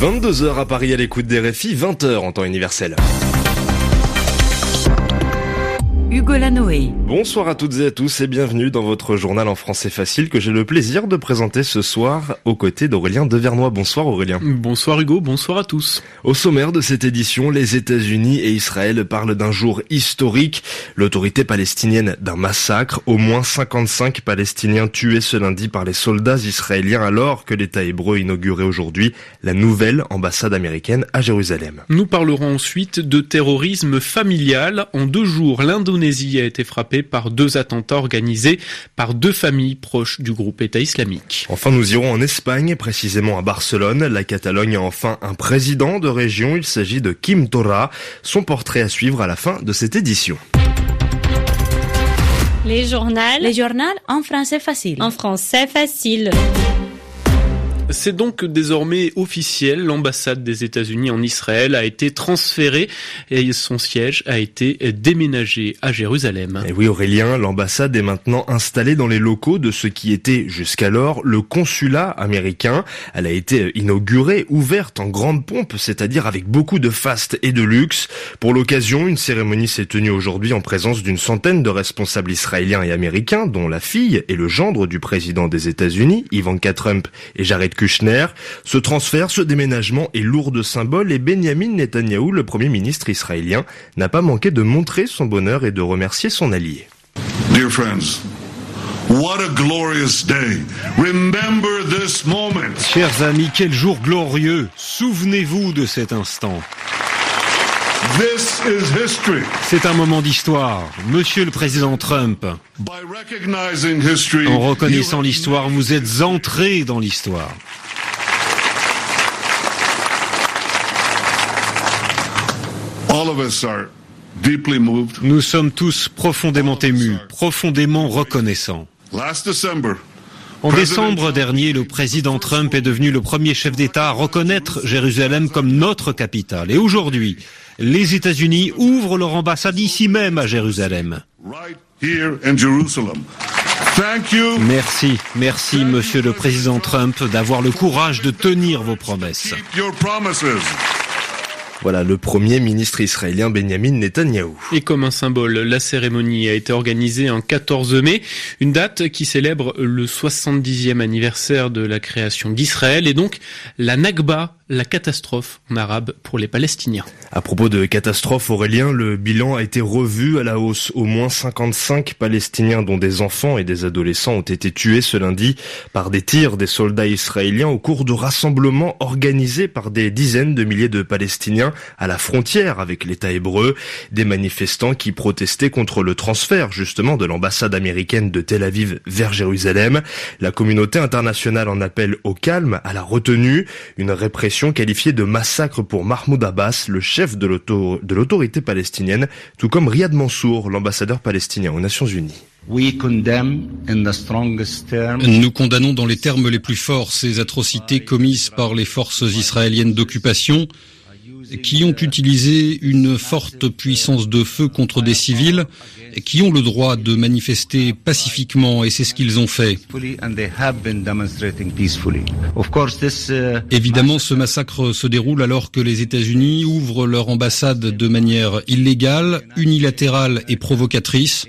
22h à Paris à l'écoute des réfis, 20h en temps universel. Hugo Lanoé. Bonsoir à toutes et à tous et bienvenue dans votre journal en français facile que j'ai le plaisir de présenter ce soir aux côtés d'Aurélien Devernois. Bonsoir Aurélien. Bonsoir Hugo, bonsoir à tous. Au sommaire de cette édition, les États-Unis et Israël parlent d'un jour historique, l'autorité palestinienne d'un massacre, au moins 55 Palestiniens tués ce lundi par les soldats israéliens alors que l'État hébreu inaugurait aujourd'hui la nouvelle ambassade américaine à Jérusalem. Nous parlerons ensuite de terrorisme familial. En deux jours, l'Indonésie a été frappée par deux attentats organisés par deux familles proches du groupe État islamique. Enfin, nous irons en Espagne, précisément à Barcelone. La Catalogne a enfin un président de région. Il s'agit de Kim Torra. Son portrait à suivre à la fin de cette édition. Les journaux. Les journaux en français facile. En français facile. C'est donc désormais officiel, l'ambassade des États-Unis en Israël a été transférée et son siège a été déménagé à Jérusalem. Et oui Aurélien, l'ambassade est maintenant installée dans les locaux de ce qui était jusqu'alors le consulat américain. Elle a été inaugurée, ouverte en grande pompe, c'est-à-dire avec beaucoup de faste et de luxe. Pour l'occasion, une cérémonie s'est tenue aujourd'hui en présence d'une centaine de responsables israéliens et américains, dont la fille et le gendre du président des États-Unis, Ivanka Trump et Jared Kushner. Ce transfert, ce déménagement est lourd de symboles et Benjamin Netanyahou, le premier ministre israélien, n'a pas manqué de montrer son bonheur et de remercier son allié. Dear friends, what a glorious day. Remember this moment. Chers amis, quel jour glorieux. Souvenez-vous de cet instant. C'est un moment d'histoire. Monsieur le Président Trump, en reconnaissant l'histoire, vous êtes entré dans l'histoire. all of us are deeply moved. Nous sommes tous profondément émus, profondément reconnaissants. En décembre dernier, le président Trump est devenu le premier chef d'État à reconnaître Jérusalem comme notre capitale. Et aujourd'hui, les États-Unis ouvrent leur ambassade ici même à Jérusalem. Merci, merci Monsieur le Président Trump d'avoir le courage de tenir vos promesses. Voilà le premier ministre israélien Benjamin Netanyahou. Et comme un symbole, la cérémonie a été organisée en 14 mai, une date qui célèbre le 70e anniversaire de la création d'Israël et donc la Nakba, la catastrophe en arabe pour les Palestiniens. À propos de catastrophe, Aurélien, le bilan a été revu à la hausse. Au moins 55 Palestiniens, dont des enfants et des adolescents, ont été tués ce lundi par des tirs des soldats israéliens au cours de rassemblements organisés par des dizaines de milliers de Palestiniens à la frontière avec l'État hébreu. Des manifestants qui protestaient contre le transfert, justement, de l'ambassade américaine de Tel Aviv vers Jérusalem. La communauté internationale en appelle au calme, à la retenue. Une répression qualifiée de massacre pour Mahmoud Abbas, le chef de l'auto- de l'autorité palestinienne, tout comme Riyad Mansour, l'ambassadeur palestinien aux Nations Unies. Nous condamnons dans les termes les plus forts ces atrocités commises par les forces israéliennes d'occupation qui ont utilisé une forte puissance de feu contre des civils qui ont le droit de manifester pacifiquement et c'est ce qu'ils ont fait. uh, Évidemment, ce massacre se déroule alors que les États-Unis ouvrent leur ambassade de manière illégale, unilatérale et provocatrice.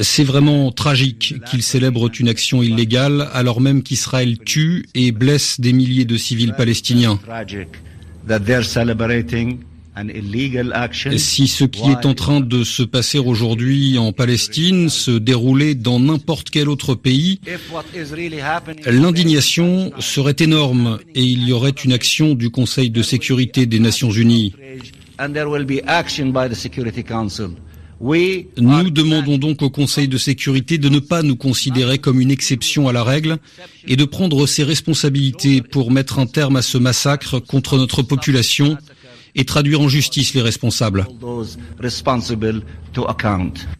C'est vraiment tragique qu'ils célèbrent une action illégale alors même qu'Israël tue et blesse des milliers de civils palestiniens. Si ce qui est en train de se passer aujourd'hui en Palestine se déroulait dans n'importe quel autre pays, l'indignation serait énorme et il y aurait une action du Conseil de sécurité des Nations Unies. Nous demandons donc au Conseil de sécurité de ne pas nous considérer comme une exception à la règle et de prendre ses responsabilités pour mettre un terme à ce massacre contre notre population et traduire en justice les responsables.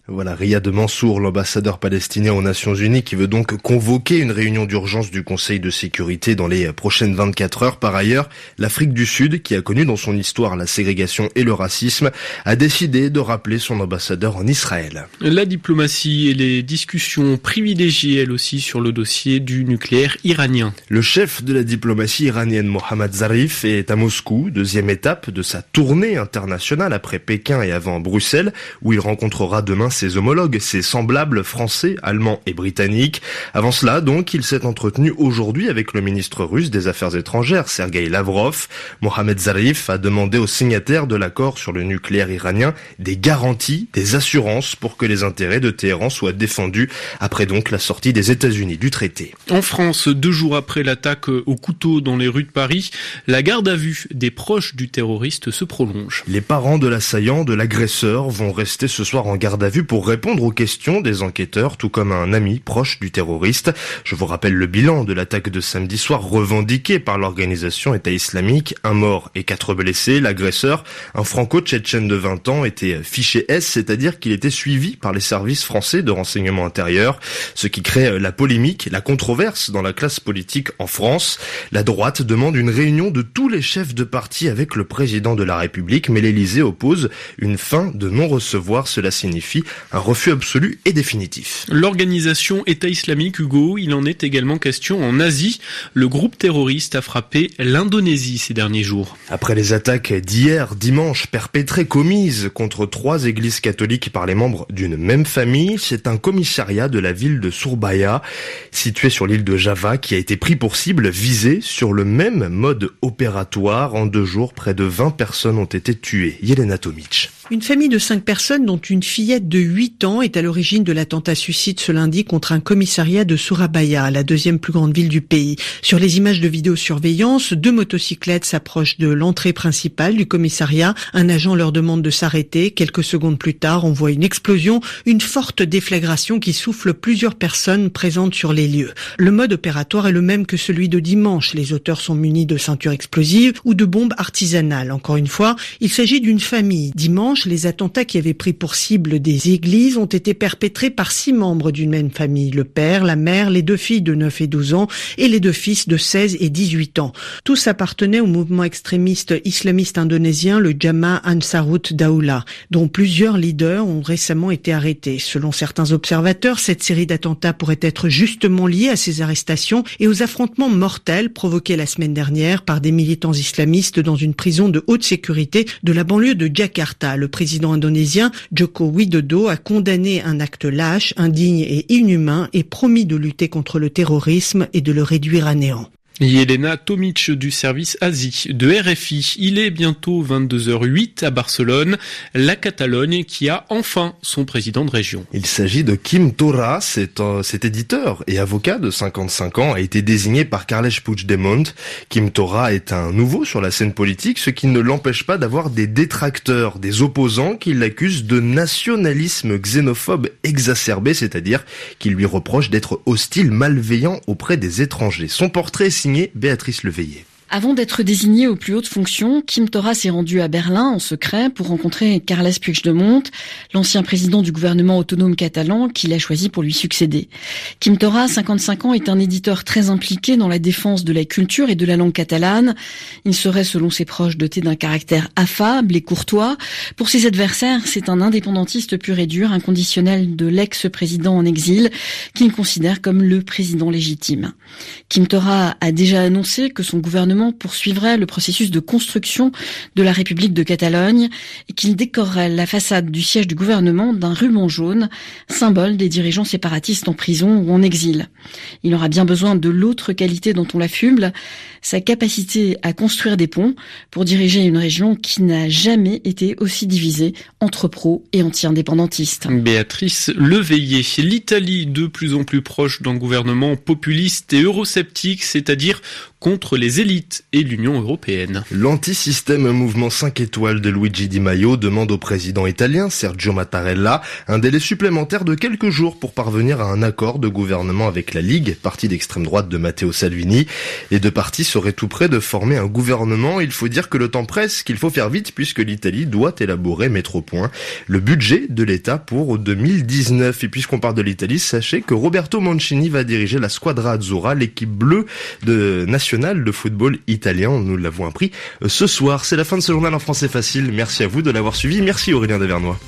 Voilà, Riyad Mansour, l'ambassadeur palestinien aux Nations Unies, qui veut donc convoquer une réunion d'urgence du Conseil de sécurité dans les prochaines 24 heures. Par ailleurs, l'Afrique du Sud, qui a connu dans son histoire la ségrégation et le racisme, a décidé de rappeler son ambassadeur en Israël. La diplomatie et les discussions privilégiées, elles aussi, sur le dossier du nucléaire iranien. Le chef de la diplomatie iranienne, Mohammad Zarif, est à Moscou, deuxième étape de sa tournée internationale après Pékin et avant Bruxelles, où il rencontrera demain ses homologues, ses semblables français, allemands et britanniques. Avant cela, donc, il s'est entretenu aujourd'hui avec le ministre russe des Affaires étrangères, Sergei Lavrov. Mohamed Zarif a demandé aux signataires de l'accord sur le nucléaire iranien des garanties, des assurances pour que les intérêts de Téhéran soient défendus après donc la sortie des États-Unis du traité. En France, deux jours après l'attaque au couteau dans les rues de Paris, la garde à vue des proches du terroriste se prolonge. Les parents de l'assaillant, de l'agresseur, vont rester ce soir en garde à vue pour répondre aux questions des enquêteurs, tout comme un ami proche du terroriste. Je vous rappelle le bilan de l'attaque de samedi soir revendiquée par l'organisation État islamique. Un mort et quatre blessés. L'agresseur, un franco-tchétchène de 20 ans, était fiché S, c'est-à-dire qu'il était suivi par les services français de renseignement intérieur, ce qui crée la polémique, la controverse dans la classe politique en France. La droite demande une réunion de tous les chefs de parti avec le président de la République, mais l'Élysée oppose une fin de non-recevoir. Cela signifie un refus absolu et définitif. L'organisation État islamique, Hugo, il en est également question en Asie. Le groupe terroriste a frappé l'Indonésie ces derniers jours. Après les attaques d'hier, dimanche, perpétrées, commises contre trois églises catholiques par les membres d'une même famille, c'est un commissariat de la ville de Surabaya, situé sur l'île de Java, qui a été pris pour cible, visé sur le même mode opératoire. En deux jours, près de 20 personnes ont été tuées. Yelena Tomic. Une famille de cinq personnes, dont une fillette de 8 ans, est à l'origine de l'attentat suicide ce lundi contre un commissariat de Surabaya, la deuxième plus grande ville du pays. Sur les images de vidéosurveillance, deux motocyclettes s'approchent de l'entrée principale du commissariat. Un agent leur demande de s'arrêter. Quelques secondes plus tard, on voit une explosion, une forte déflagration qui souffle plusieurs personnes présentes sur les lieux. Le mode opératoire est le même que celui de dimanche. Les auteurs sont munis de ceintures explosives ou de bombes artisanales. Encore une fois, il s'agit d'une famille. Dimanche, les attentats qui avaient pris pour cible des églises ont été perpétrés par six membres d'une même famille. Le père, la mère, les deux filles de 9 et 12 ans et les deux fils de 16 et 18 ans. Tous appartenaient au mouvement extrémiste islamiste indonésien, le Jamaah Ansarut Daula, dont plusieurs leaders ont récemment été arrêtés. Selon certains observateurs, cette série d'attentats pourrait être justement liée à ces arrestations et aux affrontements mortels provoqués la semaine dernière par des militants islamistes dans une prison de haute sécurité de la banlieue de Jakarta. Président indonésien Joko Widodo a condamné un acte lâche, indigne et inhumain et promis de lutter contre le terrorisme et de le réduire à néant. Yelena Tomic du service Asie de RFI. Il est bientôt 22h08 à Barcelone, la Catalogne qui a enfin son président de région. Il s'agit de Kim Tora, cet éditeur et avocat de 55 ans a été désigné par Carles Puigdemont. Kim Tora est un nouveau sur la scène politique, ce qui ne l'empêche pas d'avoir des détracteurs, des opposants qui l'accusent de nationalisme xénophobe exacerbé, c'est-à-dire qui lui reprochent d'être hostile, malveillant auprès des étrangers. Son portrait signé Béatrice Leveillé. Avant d'être désigné aux plus hautes fonctions, Kim Tora s'est rendu à Berlin en secret pour rencontrer Carles Puigdemont, l'ancien président du gouvernement autonome catalan qu'il a choisi pour lui succéder. Kim Tora, 55 ans, est un éditeur très impliqué dans la défense de la culture et de la langue catalane. Il serait, selon ses proches, doté d'un caractère affable et courtois. Pour ses adversaires, c'est un indépendantiste pur et dur, inconditionnel de l'ex-président en exil, qu'il considère comme le président légitime. Kim Tora a déjà annoncé que son gouvernement poursuivrait le processus de construction de la République de Catalogne et qu'il décorerait la façade du siège du gouvernement d'un ruban jaune, symbole des dirigeants séparatistes en prison ou en exil. Il aura bien besoin de l'autre qualité dont on l'affuble, sa capacité à construire des ponts pour diriger une région qui n'a jamais été aussi divisée entre pros et anti-indépendantistes. Béatrice Leveillé, l'Italie de plus en plus proche d'un gouvernement populiste et eurosceptique, c'est-à-dire contre les élites et l'Union européenne. L'anti-système mouvement 5 étoiles de Luigi Di Maio demande au président italien Sergio Mattarella un délai supplémentaire de quelques jours pour parvenir à un accord de gouvernement avec la Ligue, parti d'extrême droite de Matteo Salvini. Les deux partis seraient tout près de former un gouvernement. Il faut dire que le temps presse, qu'il faut faire vite puisque l'Italie doit élaborer, mettre au point le budget de l'État pour 2019. Et puisqu'on parle de l'Italie, sachez que Roberto Mancini va diriger la Squadra Azzurra, l'équipe bleue de nationale de football italien. Nous l'avons appris ce soir. C'est la fin de ce journal en français facile. Merci à vous de l'avoir suivi. Merci Aurélien Devernois.